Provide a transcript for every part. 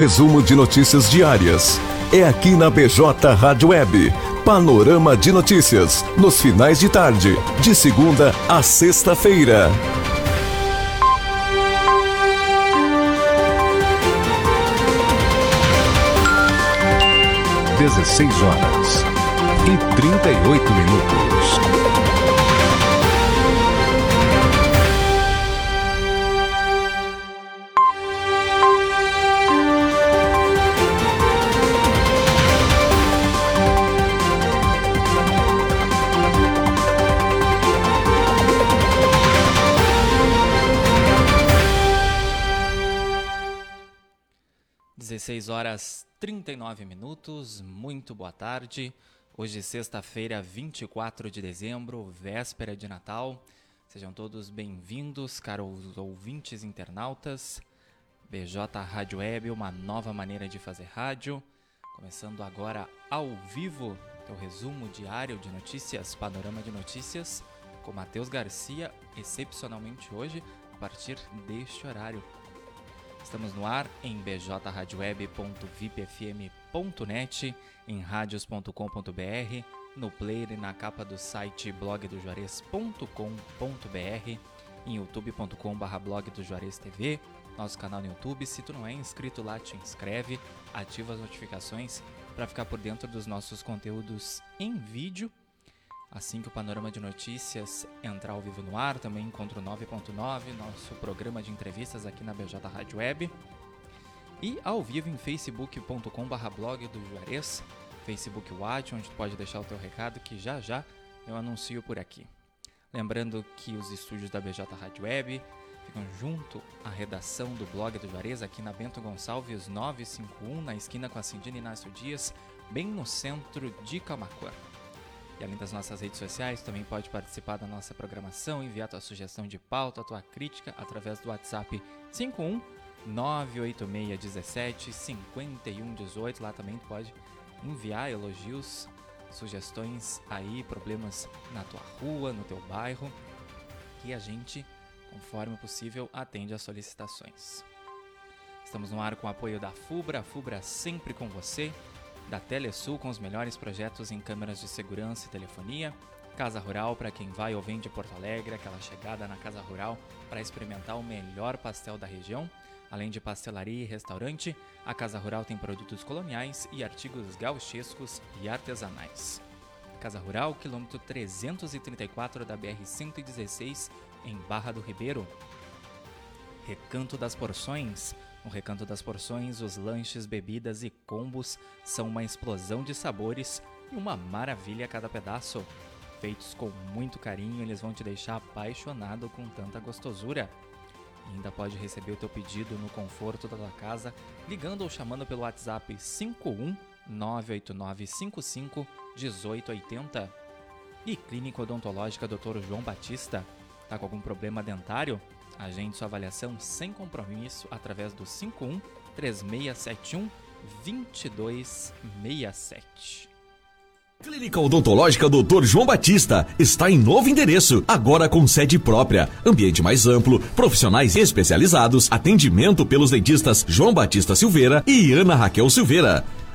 Resumo de notícias diárias. É aqui na BJ Rádio Web. Panorama de notícias. Nos finais de tarde. De segunda a sexta-feira. Dezesseis horas e trinta e oito minutos. 16 horas 39 minutos, muito boa tarde. Hoje, sexta-feira, 24 de dezembro, véspera de Natal. Sejam todos bem-vindos, caros ouvintes internautas. BJ Rádio Web, uma nova maneira de fazer rádio. Começando agora ao vivo, teu resumo diário de notícias, panorama de notícias, com Matheus Garcia, excepcionalmente hoje, a partir deste horário. Estamos no ar em bjradioweb.vipfm.net, em radios.com.br, no player e na capa do site blogdojuarez.com.br, em youtube.com.br blog nosso canal no YouTube. Se tu não é inscrito lá, te inscreve, ativa as notificações para ficar por dentro dos nossos conteúdos em vídeo Assim que o Panorama de Notícias entrar ao vivo no ar, também encontro 9.9, nosso programa de entrevistas aqui na BJ Rádio Web. E ao vivo em facebook.com.br blog do Juarez, Facebook Watch, onde tu pode deixar o teu recado que já já eu anuncio por aqui. Lembrando que os estúdios da BJ Rádio Web ficam junto à redação do blog do Juarez, aqui na Bento Gonçalves 951, na esquina com a Cindina Inácio Dias, bem no centro de Camacuã. E além das nossas redes sociais, também pode participar da nossa programação, enviar tua sugestão de pauta, tua crítica através do WhatsApp 51 98617 5118. Lá também tu pode enviar elogios, sugestões aí, problemas na tua rua, no teu bairro, que a gente, conforme possível, atende às solicitações. Estamos no ar com o apoio da FUBRA, a FUBRA sempre com você da Telesul com os melhores projetos em câmeras de segurança e telefonia. Casa Rural para quem vai ou vem de Porto Alegre, aquela chegada na Casa Rural para experimentar o melhor pastel da região. Além de pastelaria e restaurante, a Casa Rural tem produtos coloniais e artigos gauchescos e artesanais. Casa Rural, quilômetro 334 da BR-116, em Barra do Ribeiro. Recanto das Porções, no Recanto das Porções, os lanches, bebidas e combos são uma explosão de sabores e uma maravilha a cada pedaço. Feitos com muito carinho, eles vão te deixar apaixonado com tanta gostosura. E ainda pode receber o teu pedido no conforto da tua casa, ligando ou chamando pelo WhatsApp 51 98955 1880. E Clínica Odontológica Dr. João Batista. Tá com algum problema dentário? Agende sua avaliação sem compromisso através do 51 3671 2267. Clínica Odontológica Dr. João Batista está em novo endereço, agora com sede própria, ambiente mais amplo, profissionais especializados, atendimento pelos dentistas João Batista Silveira e Ana Raquel Silveira.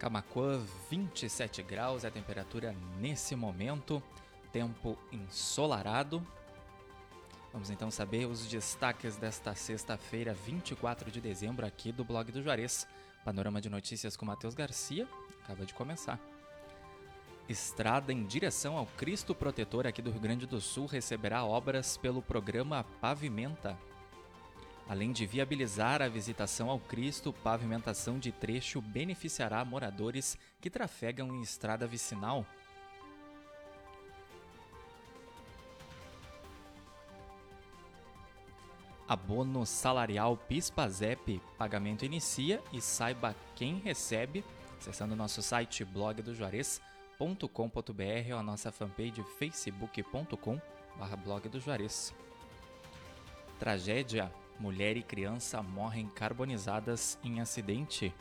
Camacuã, 27 graus é a temperatura nesse momento, tempo ensolarado. Vamos então saber os destaques desta sexta-feira, 24 de dezembro, aqui do blog do Juarez. Panorama de notícias com Matheus Garcia acaba de começar. Estrada em direção ao Cristo Protetor aqui do Rio Grande do Sul receberá obras pelo programa Pavimenta. Além de viabilizar a visitação ao Cristo, pavimentação de trecho beneficiará moradores que trafegam em estrada vicinal. Abono salarial PIS/PASEP, pagamento inicia e saiba quem recebe acessando nosso site blogdojuarez.com.br ou a nossa fanpage facebook.com blog do Juarez. Tragédia: mulher e criança morrem carbonizadas em acidente.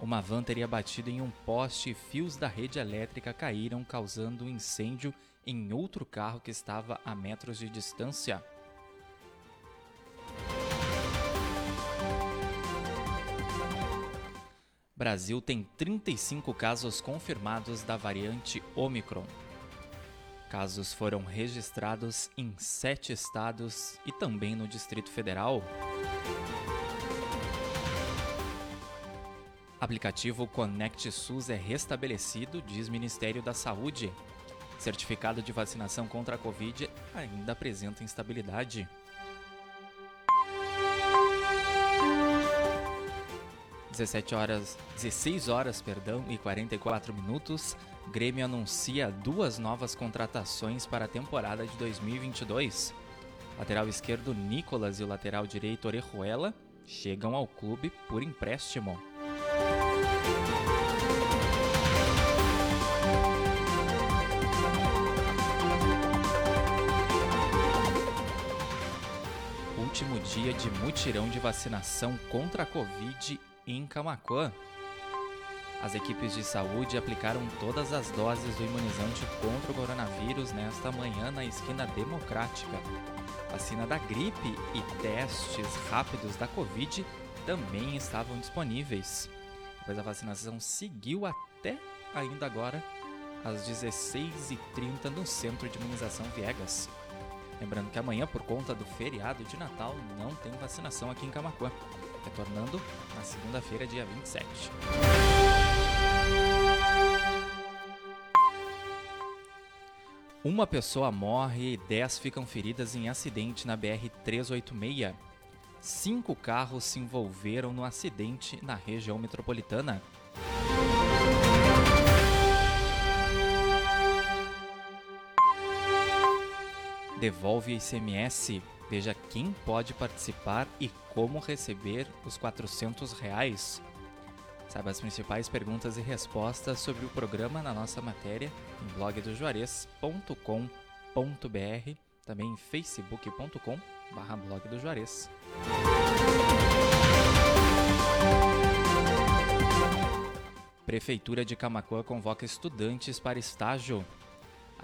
Uma van teria batido em um poste e fios da rede elétrica caíram, causando um incêndio em outro carro que estava a metros de distância. Brasil tem 35 casos confirmados da variante Omicron. Casos foram registrados em sete estados e também no Distrito Federal. Aplicativo Conect SUS é restabelecido, diz Ministério da Saúde. Certificado de vacinação contra a Covid ainda apresenta instabilidade. 17 horas, 16 horas, perdão, e 44 minutos, Grêmio anuncia duas novas contratações para a temporada de 2022. Lateral esquerdo Nicolas e o lateral direito Orejuela chegam ao clube por empréstimo. Último dia de mutirão de vacinação contra a Covid em Camacuã. As equipes de saúde aplicaram todas as doses do imunizante contra o coronavírus nesta manhã na esquina democrática. Vacina da gripe e testes rápidos da Covid também estavam disponíveis. Depois a vacinação seguiu até ainda agora às 16h30 no Centro de Imunização Viegas. Lembrando que amanhã, por conta do feriado de Natal, não tem vacinação aqui em Camacuã retornando na segunda-feira, dia 27. Uma pessoa morre e 10 ficam feridas em acidente na BR-386. Cinco carros se envolveram no acidente na região metropolitana. Devolve ICMS. Veja quem pode participar e como receber os 400 reais. Saiba as principais perguntas e respostas sobre o programa na nossa matéria em blogdojuarez.com.br, também em facebook.com barra blog do Juarez. Prefeitura de Camacuã convoca estudantes para estágio.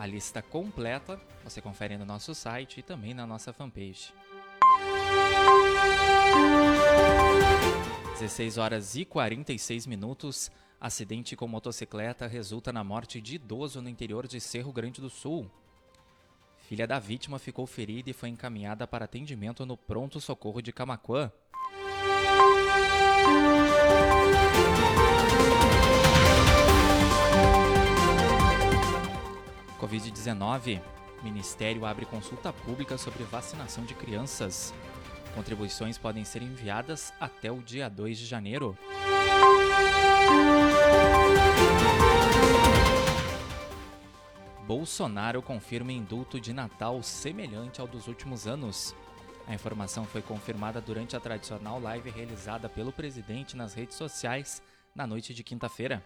A lista completa você confere no nosso site e também na nossa fanpage. 16 horas e 46 minutos. Acidente com motocicleta resulta na morte de idoso no interior de Cerro Grande do Sul. Filha da vítima ficou ferida e foi encaminhada para atendimento no pronto socorro de Camaquã. Covid-19. Ministério abre consulta pública sobre vacinação de crianças. Contribuições podem ser enviadas até o dia 2 de janeiro. Bolsonaro confirma indulto de Natal semelhante ao dos últimos anos. A informação foi confirmada durante a tradicional live realizada pelo presidente nas redes sociais na noite de quinta-feira.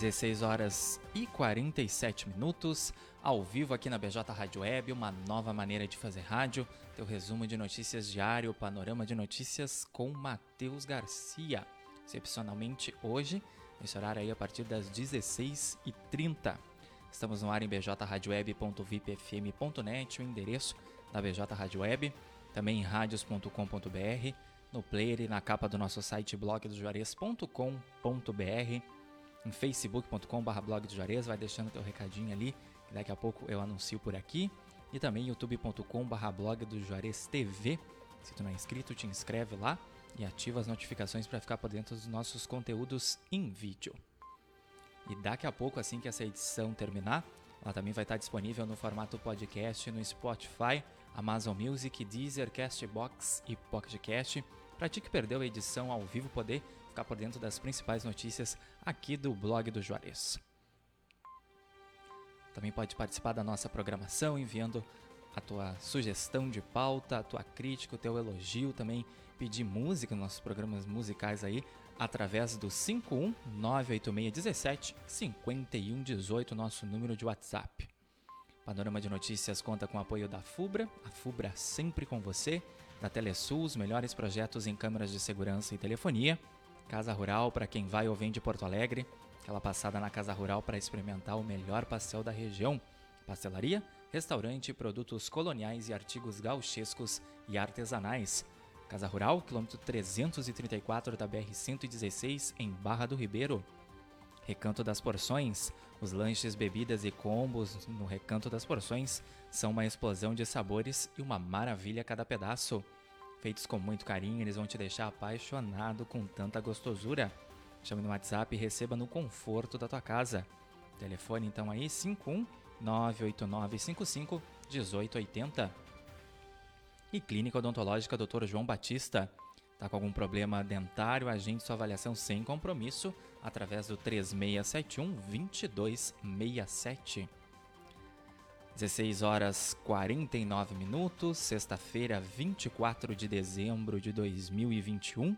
16 horas e 47 minutos, ao vivo aqui na BJ Rádio Web, uma nova maneira de fazer rádio. Teu resumo de notícias diário, panorama de notícias com Matheus Garcia. Excepcionalmente hoje, nesse horário aí a partir das 16h30. Estamos no ar em bjradioweb.vipfm.net, o endereço da BJ Rádio Web, também em radios.com.br, no player e na capa do nosso site blogdojuarez.com.br em facebook.com.br blog do Juarez, vai deixando teu recadinho ali, que daqui a pouco eu anuncio por aqui. E também youtube.com.br blog do Juarez TV. Se tu não é inscrito, te inscreve lá e ativa as notificações para ficar por dentro dos nossos conteúdos em vídeo. E daqui a pouco, assim que essa edição terminar, ela também vai estar disponível no formato podcast no Spotify, Amazon Music, Deezer, Castbox e Pocketcast. Para ti que perdeu a edição ao vivo poder ficar por dentro das principais notícias aqui do blog do Juarez. Também pode participar da nossa programação enviando a tua sugestão de pauta, a tua crítica, o teu elogio, também pedir música nos nossos programas musicais aí através do 5198617 5118, nosso número de WhatsApp. Panorama de Notícias conta com o apoio da FUBRA, a FUBRA sempre com você, da Telesul, os melhores projetos em câmeras de segurança e telefonia, Casa Rural para quem vai ou vem de Porto Alegre, aquela passada na Casa Rural para experimentar o melhor pastel da região, pastelaria, restaurante, produtos coloniais e artigos gauchescos e artesanais. Casa Rural, quilômetro 334 da BR-116, em Barra do Ribeiro. Recanto das Porções. Os lanches, bebidas e combos no Recanto das Porções são uma explosão de sabores e uma maravilha a cada pedaço. Feitos com muito carinho, eles vão te deixar apaixonado com tanta gostosura. Chame no WhatsApp e receba no conforto da tua casa. Telefone então aí 51 98955 1880. E Clínica Odontológica Dr. João Batista Está com algum problema dentário? Agende sua avaliação sem compromisso através do 3671 2267. 16 horas 49 minutos, sexta-feira, 24 de dezembro de 2021.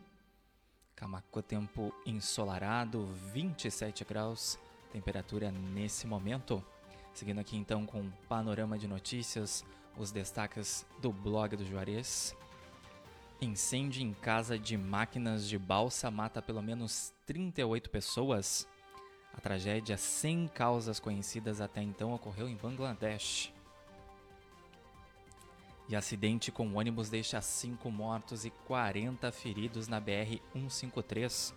Camacuã, tempo ensolarado, 27 graus, temperatura nesse momento. Seguindo aqui então com o panorama de notícias, os destaques do blog do Juarez. Incêndio em casa de máquinas de balsa mata pelo menos 38 pessoas. A tragédia sem causas conhecidas até então ocorreu em Bangladesh. E acidente com ônibus deixa 5 mortos e 40 feridos na BR-153.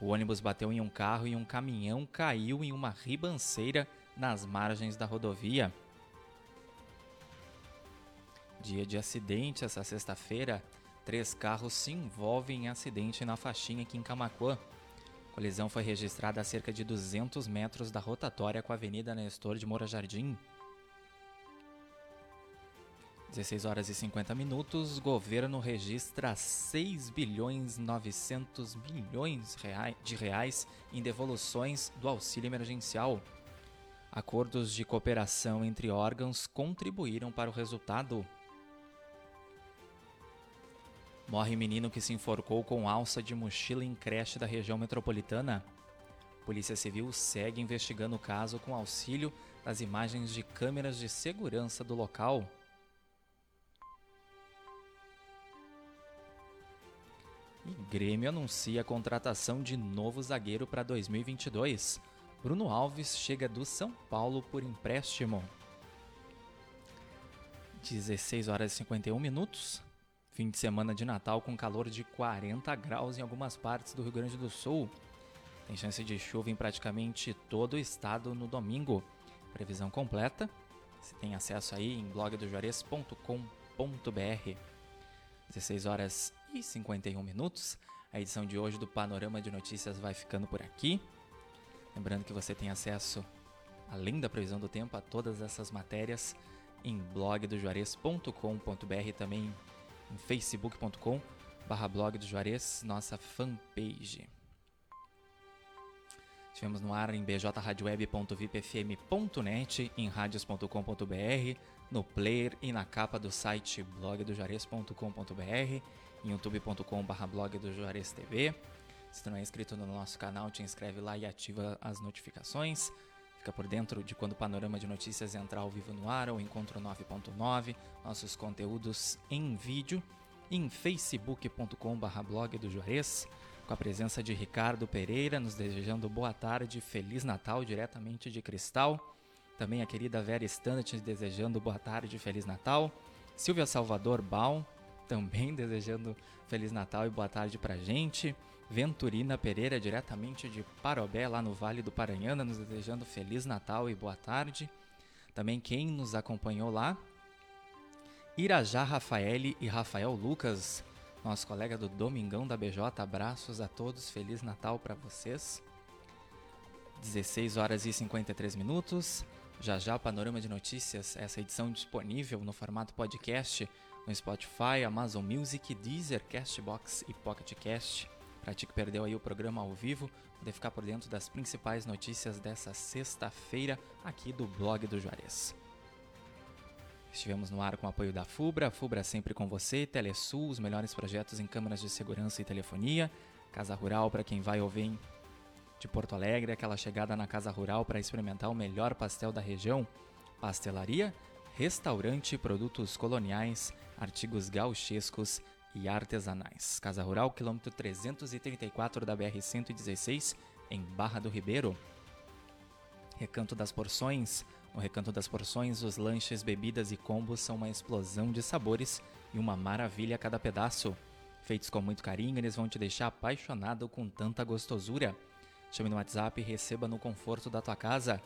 O ônibus bateu em um carro e um caminhão caiu em uma ribanceira nas margens da rodovia. Dia de acidente essa sexta-feira, Três carros se envolvem em acidente na faixinha aqui em Camacuã. A colisão foi registrada a cerca de 200 metros da rotatória com a Avenida Nestor de Moura Jardim. 16 horas e 50 minutos, governo registra 6 bilhões 900 milhões de reais em devoluções do auxílio emergencial. Acordos de cooperação entre órgãos contribuíram para o resultado. Morre menino que se enforcou com alça de mochila em creche da região metropolitana. Polícia Civil segue investigando o caso com auxílio das imagens de câmeras de segurança do local. E Grêmio anuncia a contratação de novo zagueiro para 2022. Bruno Alves chega do São Paulo por empréstimo. 16 horas e 51 minutos. Fim de semana de Natal com calor de 40 graus em algumas partes do Rio Grande do Sul. Tem chance de chuva em praticamente todo o estado no domingo. Previsão completa. Você tem acesso aí em blogdojuarez.com.br. 16 horas e 51 minutos. A edição de hoje do Panorama de Notícias vai ficando por aqui. Lembrando que você tem acesso, além da previsão do tempo, a todas essas matérias em blogdojuarez.com.br também em facebook.com barra blog do Juarez, nossa fanpage. Estivemos no ar em bjradioweb.vipfm.net, em radios.com.br, no player e na capa do site blogdojuarez.com.br, em youtube.com blog do Juarez TV. Se tu não é inscrito no nosso canal, te inscreve lá e ativa as notificações. Fica por dentro de quando o panorama de notícias entrar ao vivo no ar ou Encontro 9.9, nossos conteúdos em vídeo em facebook.com.br blog do Juarez, com a presença de Ricardo Pereira, nos desejando boa tarde, Feliz Natal diretamente de Cristal. Também a querida Vera Standard desejando boa tarde, Feliz Natal. Silvia Salvador Baum também desejando Feliz Natal e boa tarde pra gente. Venturina Pereira, diretamente de Parobé, lá no Vale do Paranhana, nos desejando Feliz Natal e boa tarde. Também quem nos acompanhou lá, Irajá Rafaele e Rafael Lucas, nosso colega do Domingão da BJ. Abraços a todos, Feliz Natal para vocês. 16 horas e 53 minutos. Já já Panorama de Notícias, essa edição disponível no formato podcast no Spotify, Amazon Music, Deezer, Castbox e Pocket Cast Para ti que perdeu aí o programa ao vivo, poder ficar por dentro das principais notícias dessa sexta-feira aqui do blog do Juarez. Estivemos no ar com o apoio da FUBRA, FUBRA sempre com você, Telesul, os melhores projetos em câmeras de segurança e telefonia, Casa Rural para quem vai ouvir de Porto Alegre, aquela chegada na Casa Rural para experimentar o melhor pastel da região, pastelaria, restaurante, produtos coloniais, artigos gauchescos e artesanais. Casa Rural, quilômetro 334 da BR-116, em Barra do Ribeiro. Recanto das Porções. No Recanto das Porções, os lanches, bebidas e combos são uma explosão de sabores e uma maravilha a cada pedaço. Feitos com muito carinho, eles vão te deixar apaixonado com tanta gostosura. Chame no WhatsApp e receba no conforto da tua casa.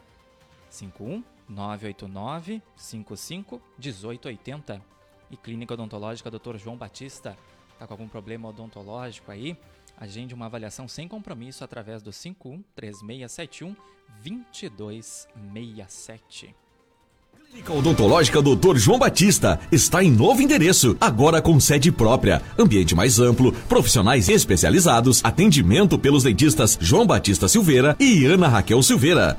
51 989 55 1880 e Clínica Odontológica Dr. João Batista. Tá com algum problema odontológico aí? Agende uma avaliação sem compromisso através do 51 3671 2267. Clínica Odontológica Dr. João Batista está em novo endereço, agora com sede própria, ambiente mais amplo, profissionais especializados, atendimento pelos dentistas João Batista Silveira e Ana Raquel Silveira.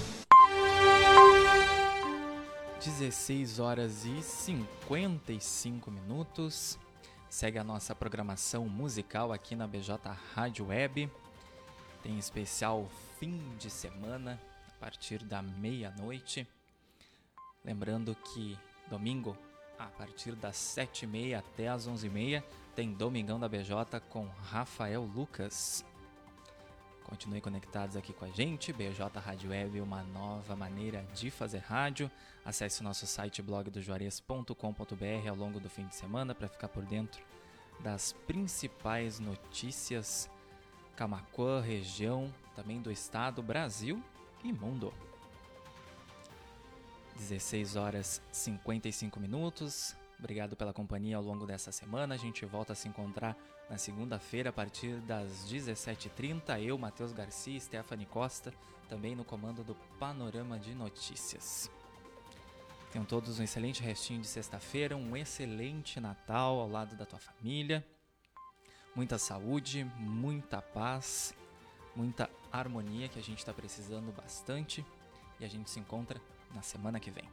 16 horas e 55 minutos. Segue a nossa programação musical aqui na BJ Rádio Web. Tem especial fim de semana a partir da meia-noite. Lembrando que domingo, a partir das 7h30 até as 11h30, tem Domingão da BJ com Rafael Lucas. Continue conectados aqui com a gente, BJ Rádio Web, uma nova maneira de fazer rádio. Acesse o nosso site blogdojuarez.com.br ao longo do fim de semana para ficar por dentro das principais notícias Camacuã, região, também do estado, Brasil e mundo. 16 horas 55 minutos. Obrigado pela companhia ao longo dessa semana. A gente volta a se encontrar na segunda-feira a partir das 17h30. Eu, Matheus Garcia e Stephanie Costa, também no comando do Panorama de Notícias. Tenham todos um excelente restinho de sexta-feira, um excelente Natal ao lado da tua família. Muita saúde, muita paz, muita harmonia que a gente está precisando bastante. E a gente se encontra na semana que vem.